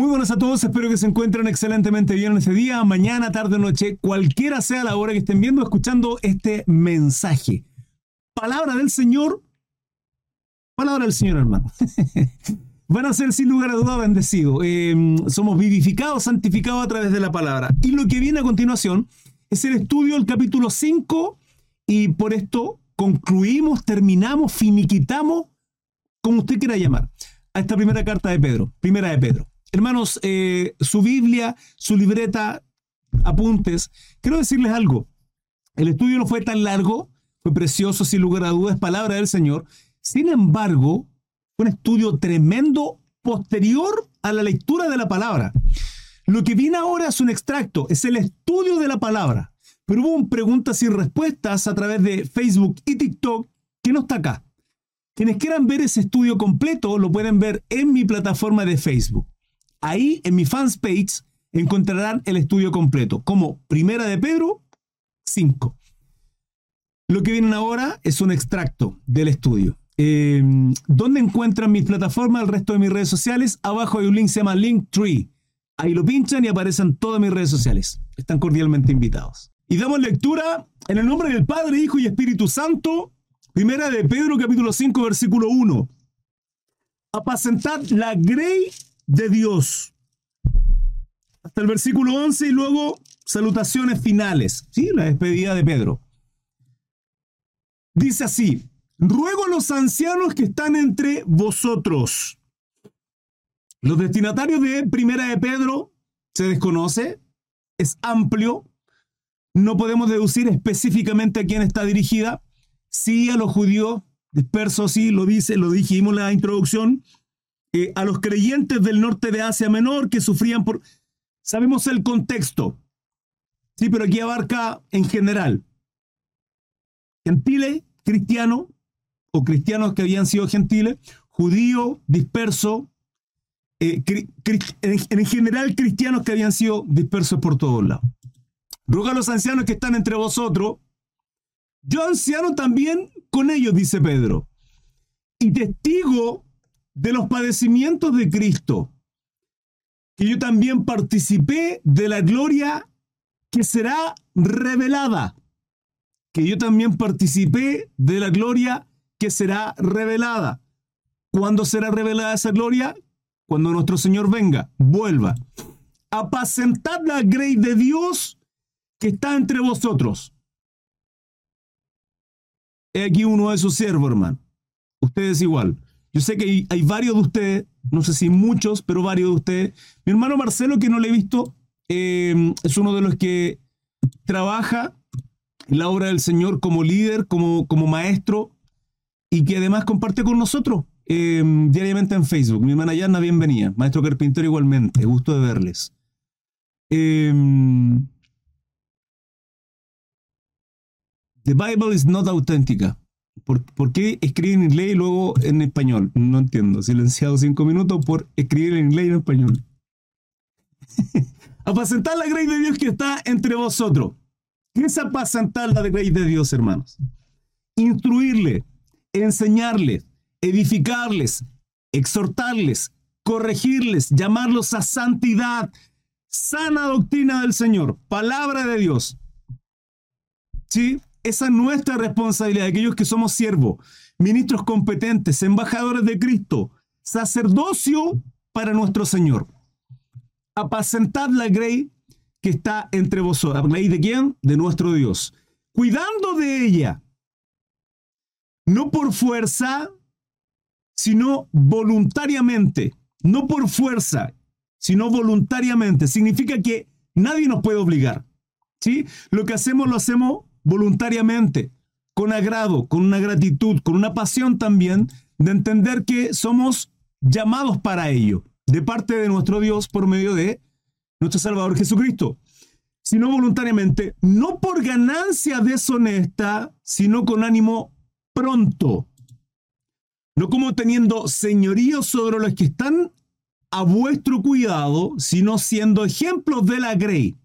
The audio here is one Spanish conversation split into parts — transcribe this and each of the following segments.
Muy buenas a todos, espero que se encuentren excelentemente bien en este día, mañana, tarde, noche, cualquiera sea la hora que estén viendo escuchando este mensaje. Palabra del Señor, palabra del Señor, hermano. Van a ser sin lugar a duda bendecidos. Eh, somos vivificados, santificados a través de la palabra. Y lo que viene a continuación es el estudio del capítulo 5 y por esto concluimos, terminamos, finiquitamos, como usted quiera llamar, a esta primera carta de Pedro, primera de Pedro. Hermanos, eh, su Biblia, su libreta, apuntes. Quiero decirles algo. El estudio no fue tan largo, fue precioso, sin lugar a dudas, palabra del Señor. Sin embargo, fue un estudio tremendo posterior a la lectura de la palabra. Lo que viene ahora es un extracto, es el estudio de la palabra. Pero hubo preguntas y respuestas a través de Facebook y TikTok que no está acá. Quienes quieran ver ese estudio completo lo pueden ver en mi plataforma de Facebook. Ahí en mi fans page encontrarán el estudio completo, como Primera de Pedro 5. Lo que vienen ahora es un extracto del estudio. Eh, ¿Dónde encuentran mis plataformas? El resto de mis redes sociales. Abajo hay un link, se llama Linktree. Ahí lo pinchan y aparecen todas mis redes sociales. Están cordialmente invitados. Y damos lectura en el nombre del Padre, Hijo y Espíritu Santo. Primera de Pedro, capítulo 5, versículo 1. Apacentad la grey de Dios. Hasta el versículo 11 y luego salutaciones finales. ¿Sí? La despedida de Pedro. Dice así, ruego a los ancianos que están entre vosotros. Los destinatarios de Primera de Pedro se desconoce, es amplio, no podemos deducir específicamente a quién está dirigida. Sí a los judíos dispersos, sí, lo dice, lo dijimos en la introducción, eh, a los creyentes del norte de Asia Menor que sufrían por... Sabemos el contexto, sí, pero aquí abarca en general. Gentile, cristiano, o cristianos que habían sido gentiles, judío, disperso, eh, en general cristianos que habían sido dispersos por todos lados. Ruega a los ancianos que están entre vosotros. Yo anciano también con ellos, dice Pedro, y testigo de los padecimientos de Cristo, que yo también participé de la gloria que será revelada, que yo también participé de la gloria que será revelada. ¿Cuándo será revelada esa gloria? Cuando nuestro Señor venga, vuelva. Apacentad la grey de Dios que está entre vosotros. He aquí uno de sus siervos, hermano. Ustedes igual. Yo sé que hay, varios de ustedes, no sé si muchos, pero varios de ustedes. Mi hermano Marcelo, que no le he visto, eh, es uno de los que trabaja en la obra del Señor como líder, como, como maestro, y que además comparte con nosotros eh, diariamente en Facebook. Mi hermana Yana, bienvenida. Maestro Carpintero igualmente, gusto de verles. Eh, The Bible is not auténtica. ¿Por, qué escribir en inglés y luego en español? No entiendo. Silenciado cinco minutos por escribir en inglés y en español. apacentar la gracia de Dios que está entre vosotros. ¿Qué es apacentar la gracia de Dios, hermanos? Instruirle, enseñarles, edificarles, exhortarles, corregirles, llamarlos a santidad, sana doctrina del Señor, palabra de Dios. ¿Sí? Esa es nuestra responsabilidad, aquellos que somos siervos, ministros competentes, embajadores de Cristo, sacerdocio para nuestro Señor. Apacentad la grey que está entre vosotros. ¿La de quién? De nuestro Dios. Cuidando de ella, no por fuerza, sino voluntariamente. No por fuerza, sino voluntariamente. Significa que nadie nos puede obligar. ¿sí? Lo que hacemos lo hacemos voluntariamente, con agrado, con una gratitud, con una pasión también de entender que somos llamados para ello, de parte de nuestro Dios por medio de nuestro Salvador Jesucristo, sino voluntariamente, no por ganancia deshonesta, sino con ánimo pronto, no como teniendo señorío sobre los que están a vuestro cuidado, sino siendo ejemplos de la grey.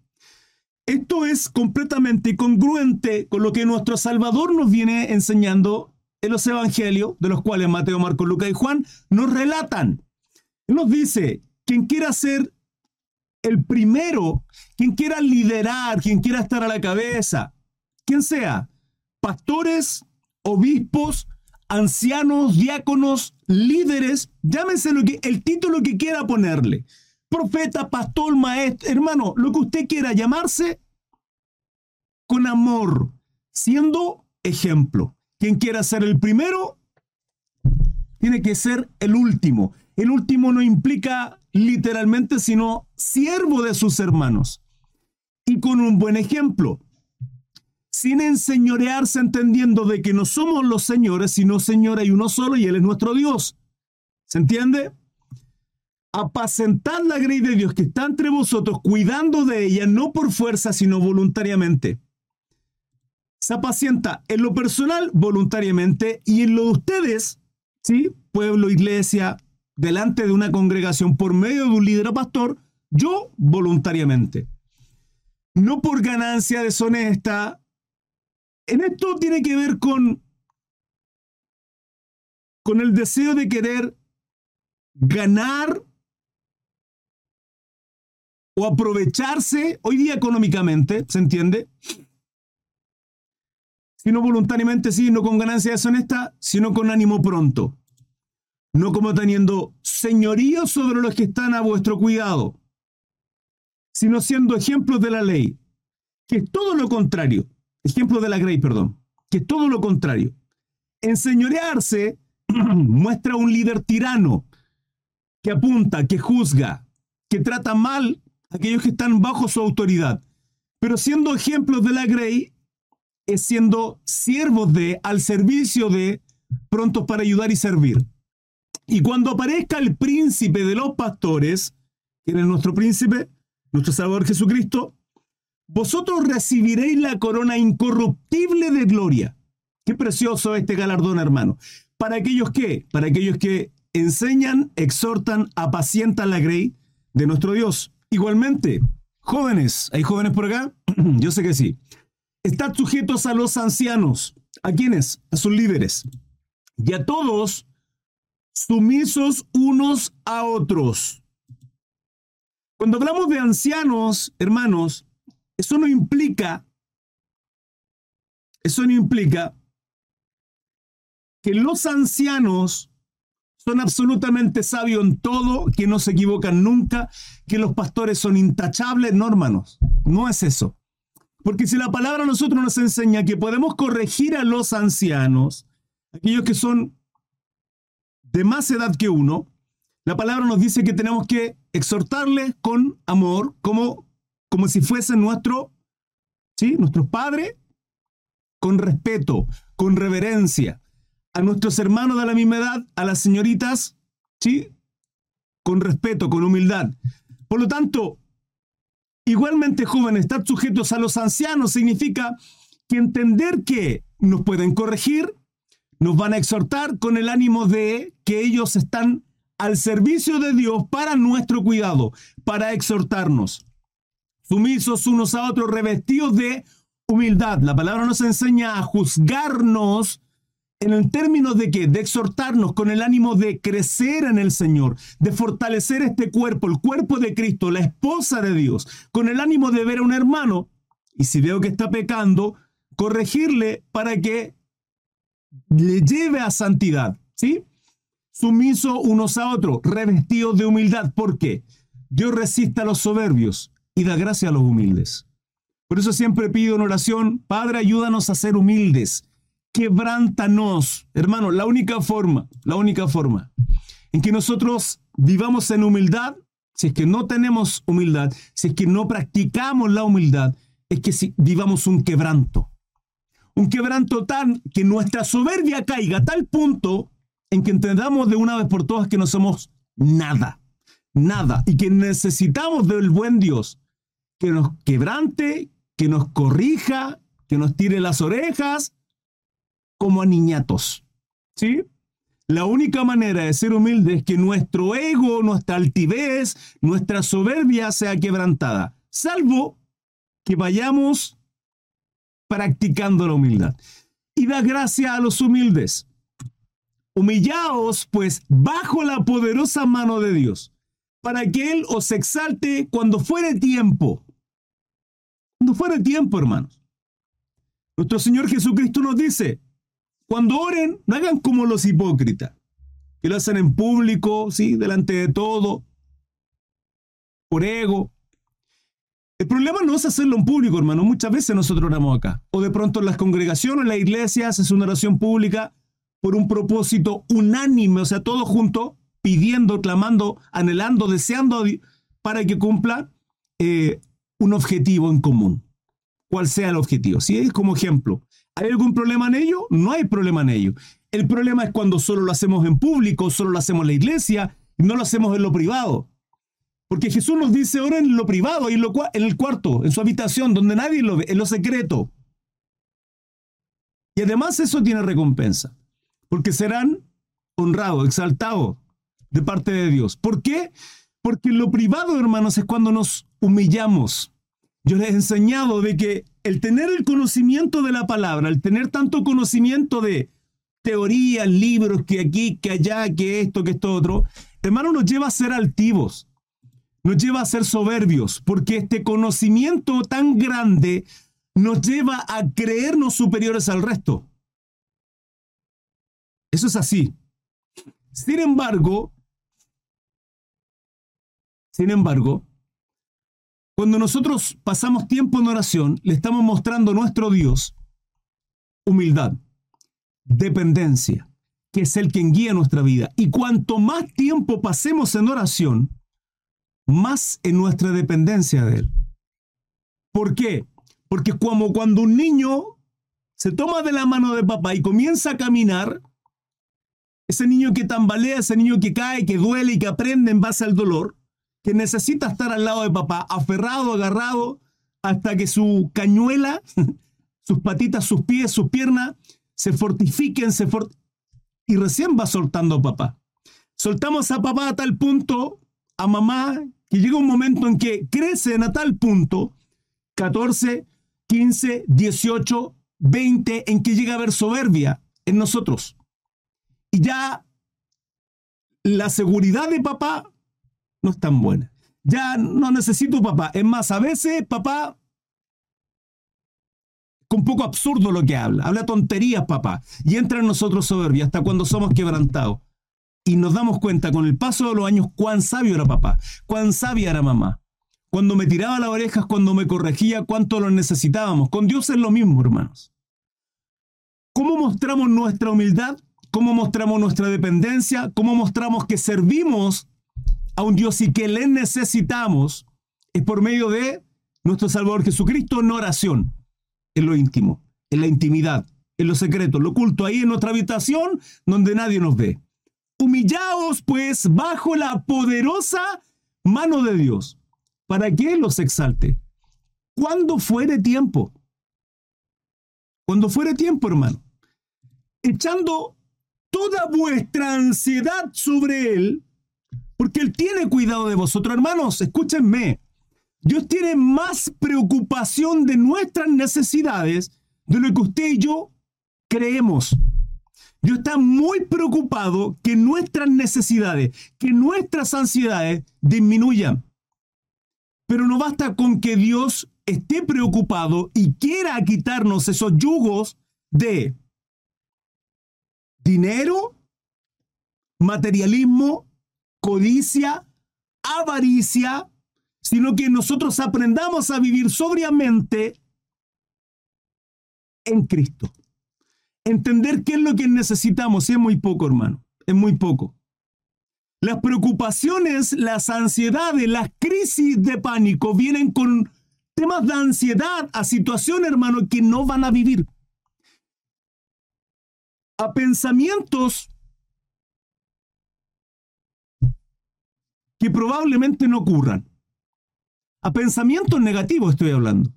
Esto es completamente congruente con lo que nuestro Salvador nos viene enseñando en los evangelios, de los cuales Mateo, Marcos, Lucas y Juan nos relatan. Él nos dice quien quiera ser el primero, quien quiera liderar, quien quiera estar a la cabeza, quien sea, pastores, obispos, ancianos, diáconos, líderes, llámese lo que, el título que quiera ponerle. Profeta, pastor, maestro, hermano, lo que usted quiera llamarse, con amor, siendo ejemplo. Quien quiera ser el primero, tiene que ser el último. El último no implica literalmente, sino siervo de sus hermanos. Y con un buen ejemplo sin enseñorearse entendiendo de que no somos los señores, sino Señor hay uno solo y Él es nuestro Dios. ¿Se entiende? Apacentad la grey de Dios que está entre vosotros, cuidando de ella, no por fuerza, sino voluntariamente. Se apacienta en lo personal, voluntariamente, y en lo de ustedes, ¿sí? Pueblo, iglesia, delante de una congregación, por medio de un líder o pastor, yo voluntariamente. No por ganancia deshonesta, en esto tiene que ver con, con el deseo de querer ganar o aprovecharse hoy día económicamente, ¿se entiende? Sino voluntariamente, sí, no con ganancia deshonesta, sino con ánimo pronto. No como teniendo señorío sobre los que están a vuestro cuidado, sino siendo ejemplos de la ley, que es todo lo contrario ejemplo de la Grey, perdón, que todo lo contrario. Enseñorearse muestra un líder tirano que apunta, que juzga, que trata mal aquellos que están bajo su autoridad. Pero siendo ejemplos de la Grey, es siendo siervos de, al servicio de, prontos para ayudar y servir. Y cuando aparezca el príncipe de los pastores, que es nuestro príncipe, nuestro Salvador Jesucristo, vosotros recibiréis la corona incorruptible de gloria. Qué precioso este galardón, hermano. Para aquellos que, para aquellos que enseñan, exhortan, apacientan la grey de nuestro Dios. Igualmente, jóvenes, ¿hay jóvenes por acá? Yo sé que sí. Estad sujetos a los ancianos. ¿A quiénes? A sus líderes. Y a todos sumisos unos a otros. Cuando hablamos de ancianos, hermanos, eso no implica, eso no implica que los ancianos son absolutamente sabios en todo, que no se equivocan nunca, que los pastores son intachables, no hermanos, no es eso. Porque si la palabra a nosotros nos enseña que podemos corregir a los ancianos, aquellos que son de más edad que uno, la palabra nos dice que tenemos que exhortarles con amor, como como si fuese nuestro, ¿sí? Nuestro padre, con respeto, con reverencia. A nuestros hermanos de la misma edad, a las señoritas, ¿sí? Con respeto, con humildad. Por lo tanto, igualmente jóvenes, estar sujetos a los ancianos significa que entender que nos pueden corregir, nos van a exhortar con el ánimo de que ellos están al servicio de Dios para nuestro cuidado, para exhortarnos sumisos unos a otros, revestidos de humildad. La palabra nos enseña a juzgarnos en el término de que, de exhortarnos con el ánimo de crecer en el Señor, de fortalecer este cuerpo, el cuerpo de Cristo, la esposa de Dios, con el ánimo de ver a un hermano y si veo que está pecando, corregirle para que le lleve a santidad, ¿sí? Sumiso unos a otros, revestidos de humildad. ¿Por qué? Dios resiste a los soberbios, y da gracia a los humildes. Por eso siempre pido en oración, Padre, ayúdanos a ser humildes, quebrántanos. Hermano, la única forma, la única forma en que nosotros vivamos en humildad, si es que no tenemos humildad, si es que no practicamos la humildad, es que si vivamos un quebranto. Un quebranto tan que nuestra soberbia caiga a tal punto en que entendamos de una vez por todas que no somos nada, nada, y que necesitamos del buen Dios que nos quebrante, que nos corrija, que nos tire las orejas, como a niñatos. ¿Sí? La única manera de ser humilde es que nuestro ego, nuestra altivez, nuestra soberbia sea quebrantada, salvo que vayamos practicando la humildad. Y da gracia a los humildes. Humillaos, pues, bajo la poderosa mano de Dios para que Él os exalte cuando fuere tiempo. Cuando fuere tiempo, hermanos. Nuestro Señor Jesucristo nos dice, cuando oren, no hagan como los hipócritas, que lo hacen en público, ¿sí? delante de todo, por ego. El problema no es hacerlo en público, hermano. Muchas veces nosotros oramos acá. O de pronto en las congregaciones, en la iglesia, haces una oración pública por un propósito unánime, o sea, todos juntos, pidiendo, clamando, anhelando, deseando para que cumpla eh, un objetivo en común. Cual sea el objetivo. Si es como ejemplo, ¿hay algún problema en ello? No hay problema en ello. El problema es cuando solo lo hacemos en público, solo lo hacemos en la iglesia no lo hacemos en lo privado. Porque Jesús nos dice ahora en lo privado y en, en el cuarto, en su habitación, donde nadie lo ve, en lo secreto. Y además eso tiene recompensa, porque serán honrados, exaltados de parte de Dios. ¿Por qué? Porque lo privado, hermanos, es cuando nos humillamos. Yo les he enseñado de que el tener el conocimiento de la palabra, el tener tanto conocimiento de teorías, libros, que aquí, que allá, que esto, que esto otro, hermano, nos lleva a ser altivos nos lleva a ser soberbios, porque este conocimiento tan grande nos lleva a creernos superiores al resto. Eso es así. Sin embargo, sin embargo, cuando nosotros pasamos tiempo en oración, le estamos mostrando a nuestro Dios humildad, dependencia, que es el quien guía nuestra vida. Y cuanto más tiempo pasemos en oración, más en nuestra dependencia de Él. ¿Por qué? Porque como cuando un niño se toma de la mano de papá y comienza a caminar, ese niño que tambalea, ese niño que cae, que duele y que aprende en base al dolor, que necesita estar al lado de papá, aferrado, agarrado, hasta que su cañuela, sus patitas, sus pies, sus piernas, se fortifiquen, se y recién va soltando a papá. Soltamos a papá a tal punto, a mamá, que llega un momento en que crecen a tal punto, 14, 15, 18, 20, en que llega a haber soberbia en nosotros. Y ya la seguridad de papá no es tan buena. Ya no necesito papá. Es más, a veces papá con poco absurdo lo que habla. Habla tonterías, papá. Y entra en nosotros soberbia hasta cuando somos quebrantados y nos damos cuenta con el paso de los años cuán sabio era papá, cuán sabia era mamá. Cuando me tiraba las orejas, cuando me corregía, cuánto lo necesitábamos. Con Dios es lo mismo, hermanos. ¿Cómo mostramos nuestra humildad? ¿Cómo mostramos nuestra dependencia? ¿Cómo mostramos que servimos a un Dios y que le necesitamos? Es por medio de nuestro Salvador Jesucristo en oración, en lo íntimo, en la intimidad, en lo secreto, en lo oculto, ahí en nuestra habitación donde nadie nos ve. Humillaos pues bajo la poderosa mano de Dios, para que los exalte. Cuando fuere tiempo. Cuando fuere tiempo, hermano. Echando toda vuestra ansiedad sobre Él, porque Él tiene cuidado de vosotros. Hermanos, escúchenme. Dios tiene más preocupación de nuestras necesidades de lo que usted y yo creemos. Dios está muy preocupado que nuestras necesidades, que nuestras ansiedades disminuyan. Pero no basta con que Dios esté preocupado y quiera quitarnos esos yugos de dinero, materialismo, codicia, avaricia, sino que nosotros aprendamos a vivir sobriamente en Cristo entender qué es lo que necesitamos es muy poco, hermano. Es muy poco. Las preocupaciones, las ansiedades, las crisis de pánico vienen con temas de ansiedad a situaciones, hermano, que no van a vivir. A pensamientos que probablemente no ocurran. A pensamientos negativos estoy hablando.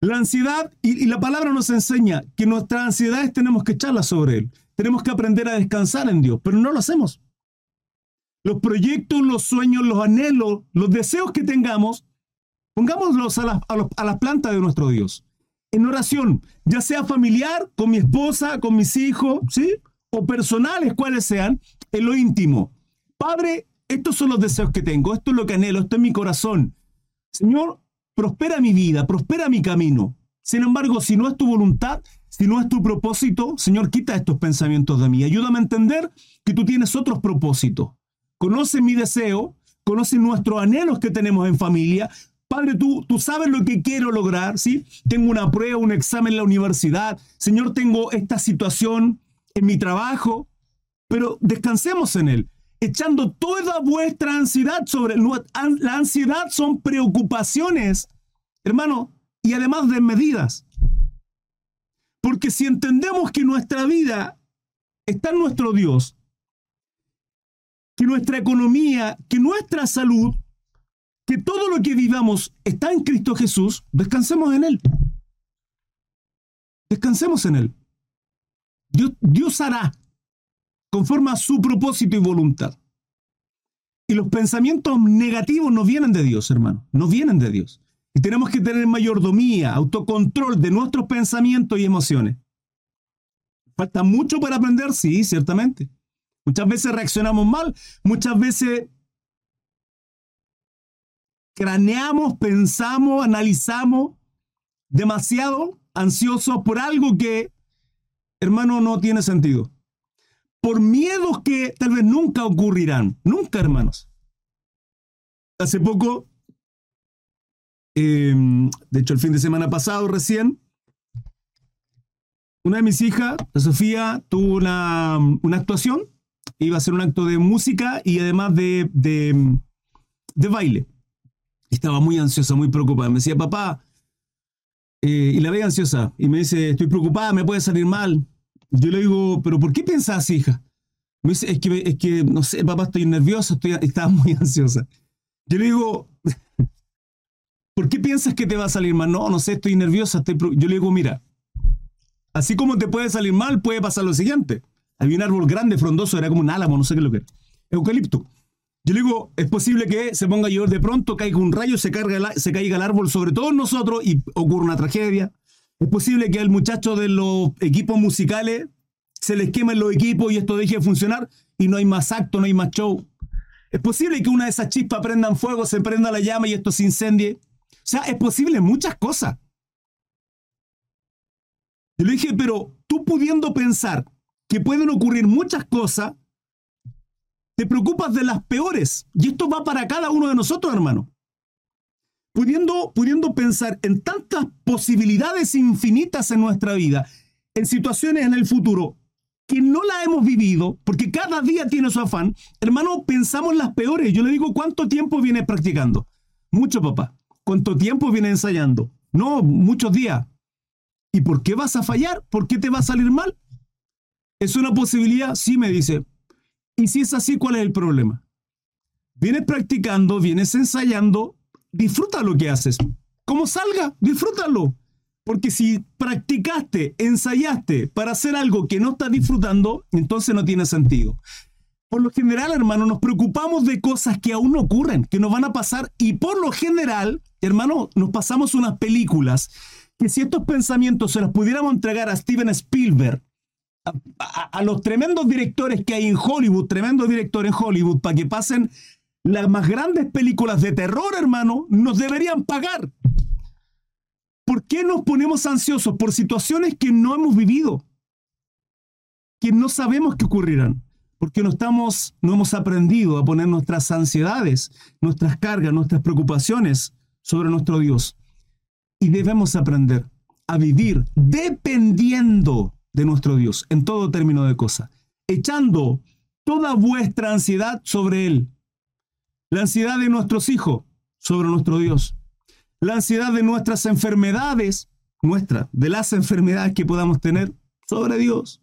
La ansiedad, y, la palabra nos enseña que nuestras ansiedades tenemos que echarlas sobre Él. Tenemos que aprender a descansar en Dios, pero no lo hacemos. Los proyectos, los sueños, los anhelos, los deseos que tengamos, pongámoslos a, a las plantas de nuestro Dios. En oración, ya sea familiar, con mi esposa, con mis hijos, ¿sí? O personales, cuales sean, en lo íntimo. Padre, estos son los deseos que tengo, esto es lo que anhelo, esto es mi corazón. Señor, prospera mi vida, prospera mi camino. Sin embargo, si no es tu voluntad, si no es tu propósito, Señor, quita estos pensamientos de mí. Ayúdame a entender que tú tienes otros propósitos. Conoce mi deseo, conoce nuestros anhelos que tenemos en familia. Padre, tú, tú sabes lo que quiero lograr, ¿sí? Tengo una prueba, un examen en la universidad. Señor, tengo esta situación en mi trabajo, pero descansemos en Él, echando toda vuestra ansiedad sobre La ansiedad son preocupaciones, hermano, y además de medidas. Porque si entendemos que nuestra vida está en nuestro Dios, que nuestra economía, que nuestra salud, que todo lo que vivamos está en Cristo Jesús, descansemos en Él. Descansemos en Él. Dios, Dios hará conforme a su propósito y voluntad. Y los pensamientos negativos no vienen de Dios, hermano, no vienen de Dios. Y tenemos que tener mayordomía, autocontrol de nuestros pensamientos y emociones. Falta mucho para aprender, sí, ciertamente. Muchas veces reaccionamos mal, muchas veces craneamos, pensamos, analizamos demasiado ansiosos por algo que, hermano, no tiene sentido. Por miedos que tal vez nunca ocurrirán. Nunca, hermanos. Hace poco Em, de hecho, el fin de semana pasado recién, una de mis hijas, Sofía, tuvo una, actuación, iba a ser un acto de música y además de, de, baile. Estaba muy ansiosa, muy preocupada. Me decía, papá, eh, y la veía ansiosa, y me dice, estoy preocupada, me puede salir mal. Yo le digo, pero ¿por qué piensas, hija? Me dice, es que, es que no sé, papá, estoy nerviosa, estoy, estaba muy ansiosa. Yo le digo, ¿Por qué piensas que te va a salir mal? No, no sé, estoy nerviosa. Yo le digo, mira, así como te puede salir mal, puede pasar lo siguiente. Había un árbol grande, frondoso, era como un álamo, no sé qué es lo que era. Eucalipto. Yo le digo, es posible que se ponga a llover de pronto, caiga un rayo, se caiga el árbol sobre todos nosotros y ocurra una tragedia. Es posible que al muchacho de los equipos musicales se les quemen los equipos y esto deje de funcionar y no hay más acto, no hay más show. Es posible que una de esas chispas prendan fuego, se prenda la llama y esto se incendie. O sea, es posible muchas cosas. Yo le dije, pero tú pudiendo pensar que pueden ocurrir muchas cosas, te preocupas de las peores. Y esto va para cada uno de nosotros, hermano. Pudiendo, pudiendo pensar en tantas posibilidades infinitas en nuestra vida, en situaciones en el futuro que no la hemos vivido, porque cada día tiene su afán, hermano, pensamos las peores. Yo le digo, ¿cuánto tiempo viene practicando? Mucho, papá. ¿Cuánto tiempo viene ensayando? No, muchos días. ¿Y por qué vas a fallar? ¿Por qué te va a salir mal? ¿Es una posibilidad? Sí, me dice. Y si es así, ¿cuál es el problema? Vienes practicando, vienes ensayando, disfruta lo que haces. Como salga, disfrútalo. Porque si practicaste, ensayaste para hacer algo que no estás disfrutando, entonces no tiene sentido. Por lo general, hermano, nos preocupamos de cosas que aún no ocurren, que nos van a pasar y por lo general, hermano, nos pasamos unas películas que si estos pensamientos se los pudiéramos entregar a Steven Spielberg, a, los tremendos directores que hay en Hollywood, tremendos directores en Hollywood, para que pasen las más grandes películas de terror, hermano, nos deberían pagar. ¿Por qué nos ponemos ansiosos por situaciones que no hemos vivido? Que no sabemos que ocurrirán porque no estamos, no hemos aprendido a poner nuestras ansiedades, nuestras cargas, nuestras preocupaciones sobre nuestro Dios. Y debemos aprender a vivir dependiendo de nuestro Dios en todo término de cosas, echando toda vuestra ansiedad sobre Él. La ansiedad de nuestros hijos sobre nuestro Dios. La ansiedad de nuestras enfermedades, nuestra, de las enfermedades que podamos tener sobre Dios.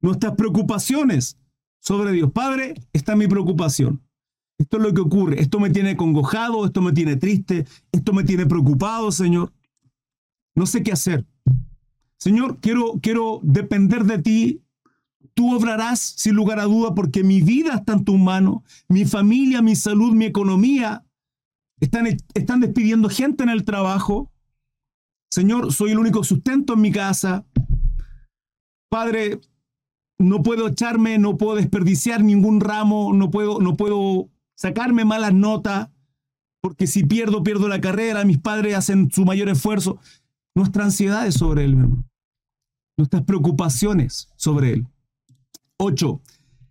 Nuestras preocupaciones sobre Dios. Padre, está mi preocupación. Esto es lo que ocurre. Esto me tiene congojado, esto me tiene triste, esto me tiene preocupado, Señor. No sé qué hacer. Señor, quiero, quiero depender de ti. Tú obrarás sin lugar a duda porque mi vida está en tu mano, mi familia, mi salud, mi economía. Están, están despidiendo gente en el trabajo. Señor, soy el único sustento en mi casa. Padre, no puedo echarme, no puedo desperdiciar ningún ramo, no puedo, no puedo sacarme malas notas, porque si pierdo, pierdo la carrera, mis padres hacen su mayor esfuerzo. Nuestra ansiedad es sobre él, hermano. Nuestras preocupaciones sobre él. 8.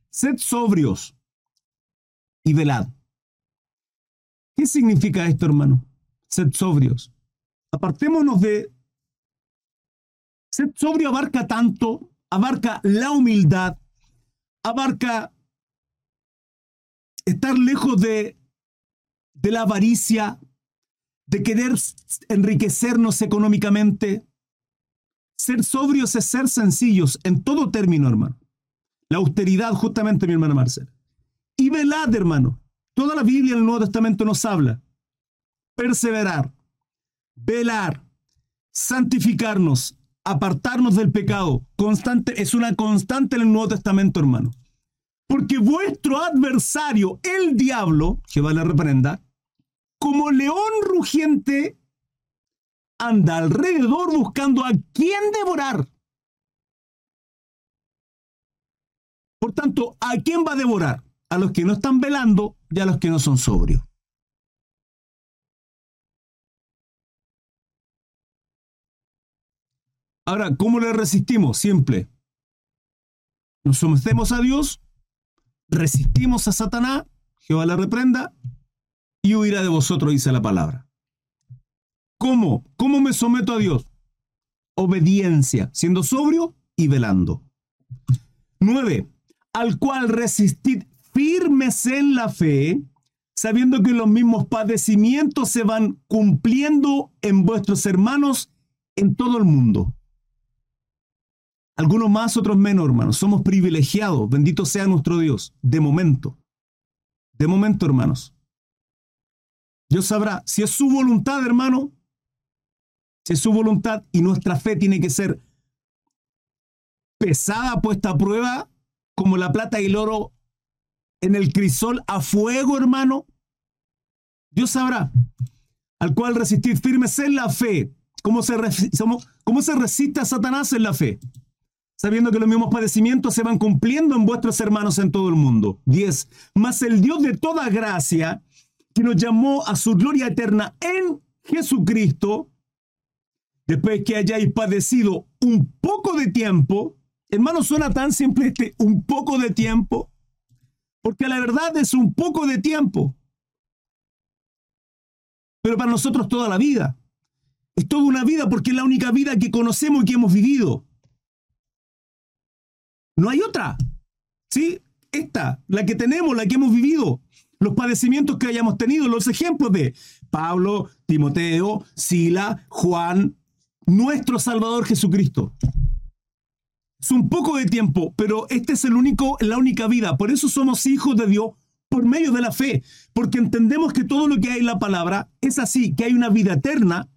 Sed sobrios y velad. ¿Qué significa esto, hermano? Sed sobrios. Apartémonos de... Sed sobrio abarca tanto, abarca la humildad, abarca estar lejos de, de la avaricia, de querer enriquecernos económicamente. Ser sobrios es ser sencillos en todo término, hermano. La austeridad, justamente, mi hermana Marcela. Y velad, hermano. Toda la Biblia en el Nuevo Testamento nos habla. Perseverar, velar, santificarnos, apartarnos del pecado. Constante, es una constante en el Nuevo Testamento, hermano. Porque vuestro adversario, el diablo, Jehová le reprenda, como león rugiente, anda alrededor buscando a quién devorar. Por tanto, ¿a quién va a devorar? A los que no están velando y a los que no son sobrios. Ahora, ¿cómo le resistimos? Simple. Nos sometemos a Dios, resistimos a Satanás, Jehová le reprenda, y huirá de vosotros, dice la palabra. ¿Cómo? ¿Cómo me someto a Dios? Obediencia, siendo sobrio y velando. 9. Al cual resistid firmes en la fe, sabiendo que los mismos padecimientos se van cumpliendo en vuestros hermanos en todo el mundo. Algunos más, otros menos, hermanos. Somos privilegiados. Bendito sea nuestro Dios. De momento. De momento, hermanos. Dios sabrá si es su voluntad, hermano. Si es su voluntad y nuestra fe tiene que ser pesada, puesta a prueba, como la plata y el oro en el crisol a fuego, hermano. Dios sabrá. Al cual resistir firmes en la fe. ¿Cómo se, cómo se resiste a Satanás en la fe? sabiendo que los mismos padecimientos se van cumpliendo en vuestros hermanos en todo el mundo. 10. Mas el Dios de toda gracia, que nos llamó a su gloria eterna en Jesucristo, después que hayáis padecido un poco de tiempo, hermano, suena tan simple este un poco de tiempo, porque la verdad es un poco de tiempo, pero para nosotros toda la vida. Es toda una vida porque es la única vida que conocemos y que hemos vivido. No hay otra. ¿Sí? Esta, la que tenemos, la que hemos vivido. Los padecimientos que hayamos tenido, los ejemplos de Pablo, Timoteo, Sila, Juan, nuestro Salvador Jesucristo. Es un poco de tiempo, pero este es el único, la única vida. Por eso somos hijos de Dios por medio de la fe, porque entendemos que todo lo que hay en la palabra es así, que hay una vida eterna,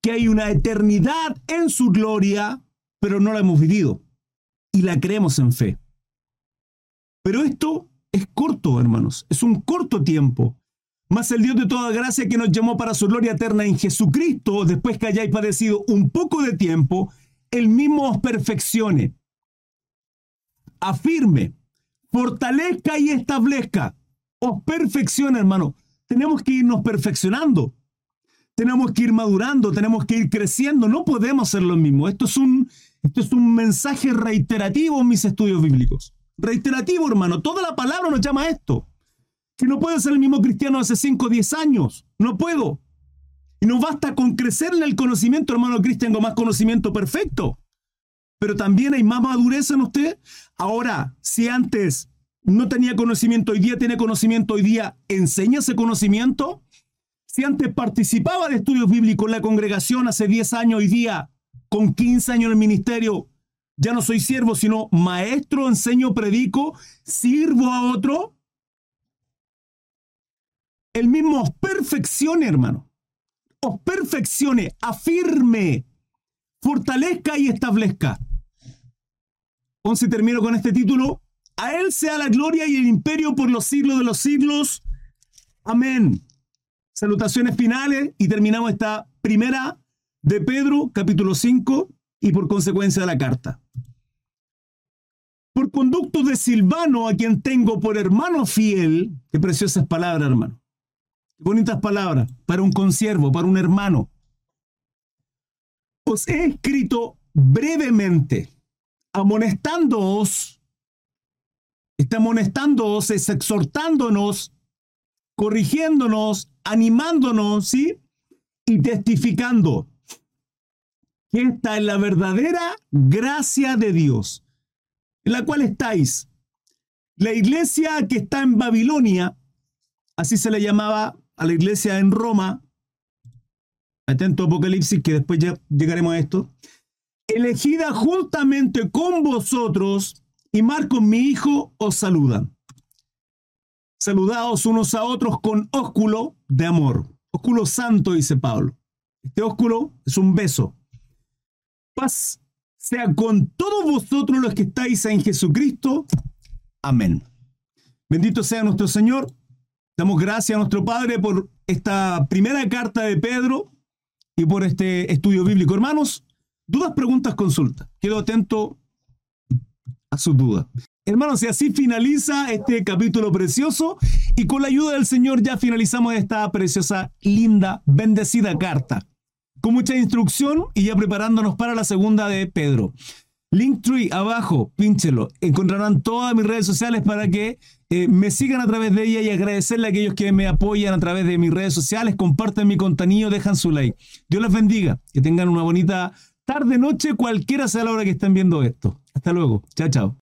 que hay una eternidad en su gloria, pero no la hemos vivido y la creemos en fe. Pero esto es corto, hermanos, es un corto tiempo. Mas el Dios de toda gracia que nos llamó para su gloria eterna en Jesucristo, después que hayáis padecido un poco de tiempo, el mismo os perfeccione, afirme, fortalezca y establezca. Os perfeccione, hermano. Tenemos que irnos perfeccionando. Tenemos que ir madurando, tenemos que ir creciendo. No podemos hacer lo mismo. Esto es un, esto es un mensaje reiterativo en mis estudios bíblicos. Reiterativo, hermano. Toda la palabra nos llama a esto. Que no puedo ser el mismo cristiano hace 5 o 10 años. No puedo. Y no basta con crecer en el conocimiento, hermano Cristian, tengo más conocimiento perfecto. Pero también hay más madurez en usted. Ahora, si antes no tenía conocimiento, hoy día tiene conocimiento, hoy día enseña ese conocimiento. Si antes participaba de estudios bíblicos en la congregación hace 10 años, hoy día con 15 años en el ministerio, ya no soy siervo, sino maestro, enseño, predico, sirvo a otro. El mismo os perfeccione, hermano. Perfeccione, afirme, fortalezca y establezca. Once termino con este título. A Él sea la gloria y el imperio por los siglos de los siglos. Amén. Salutaciones finales y terminamos esta primera de Pedro, capítulo 5, y por consecuencia de la carta. por conducto de Silvano, a quien tengo por hermano fiel, qué preciosas palabras, hermano. Bonitas palabras para un consiervo, para un hermano. Os he escrito brevemente, amonestándoos, está amonestándoos, es exhortándonos, corrigiéndonos, animándonos, ¿sí? Y testificando que esta es la verdadera gracia de Dios, en la cual estáis. La iglesia que está en Babilonia, así se le llamaba a la iglesia en Roma, atento Apocalipsis, que después ya llegaremos a esto, elegida juntamente con vosotros, y Marcos, mi hijo, os saluda. Saludaos unos a otros con ósculo de amor. Ósculo santo, dice Pablo. Este ósculo es un beso. Paz sea con todos vosotros los que estáis en Jesucristo. Amén. Bendito sea nuestro Señor. Damos gracias a nuestro Padre por esta primera carta de Pedro y por este estudio bíblico. Hermanos, dudas, preguntas, consultas. Quedo atento a sus dudas. Hermanos, y así finaliza este capítulo precioso y con la ayuda del Señor ya finalizamos esta preciosa, linda, bendecida carta. Con mucha instrucción y ya preparándonos para la segunda de Pedro. Linktree abajo, pínchelo. Encontrarán todas mis redes sociales para que eh, me sigan a través de ella y agradecerle a aquellos que me apoyan a través de mis redes sociales, comparten mi contenido, dejan su like. Dios les bendiga, que tengan una bonita tarde, noche, cualquiera sea la hora que estén viendo esto. Hasta luego. Chao, chao.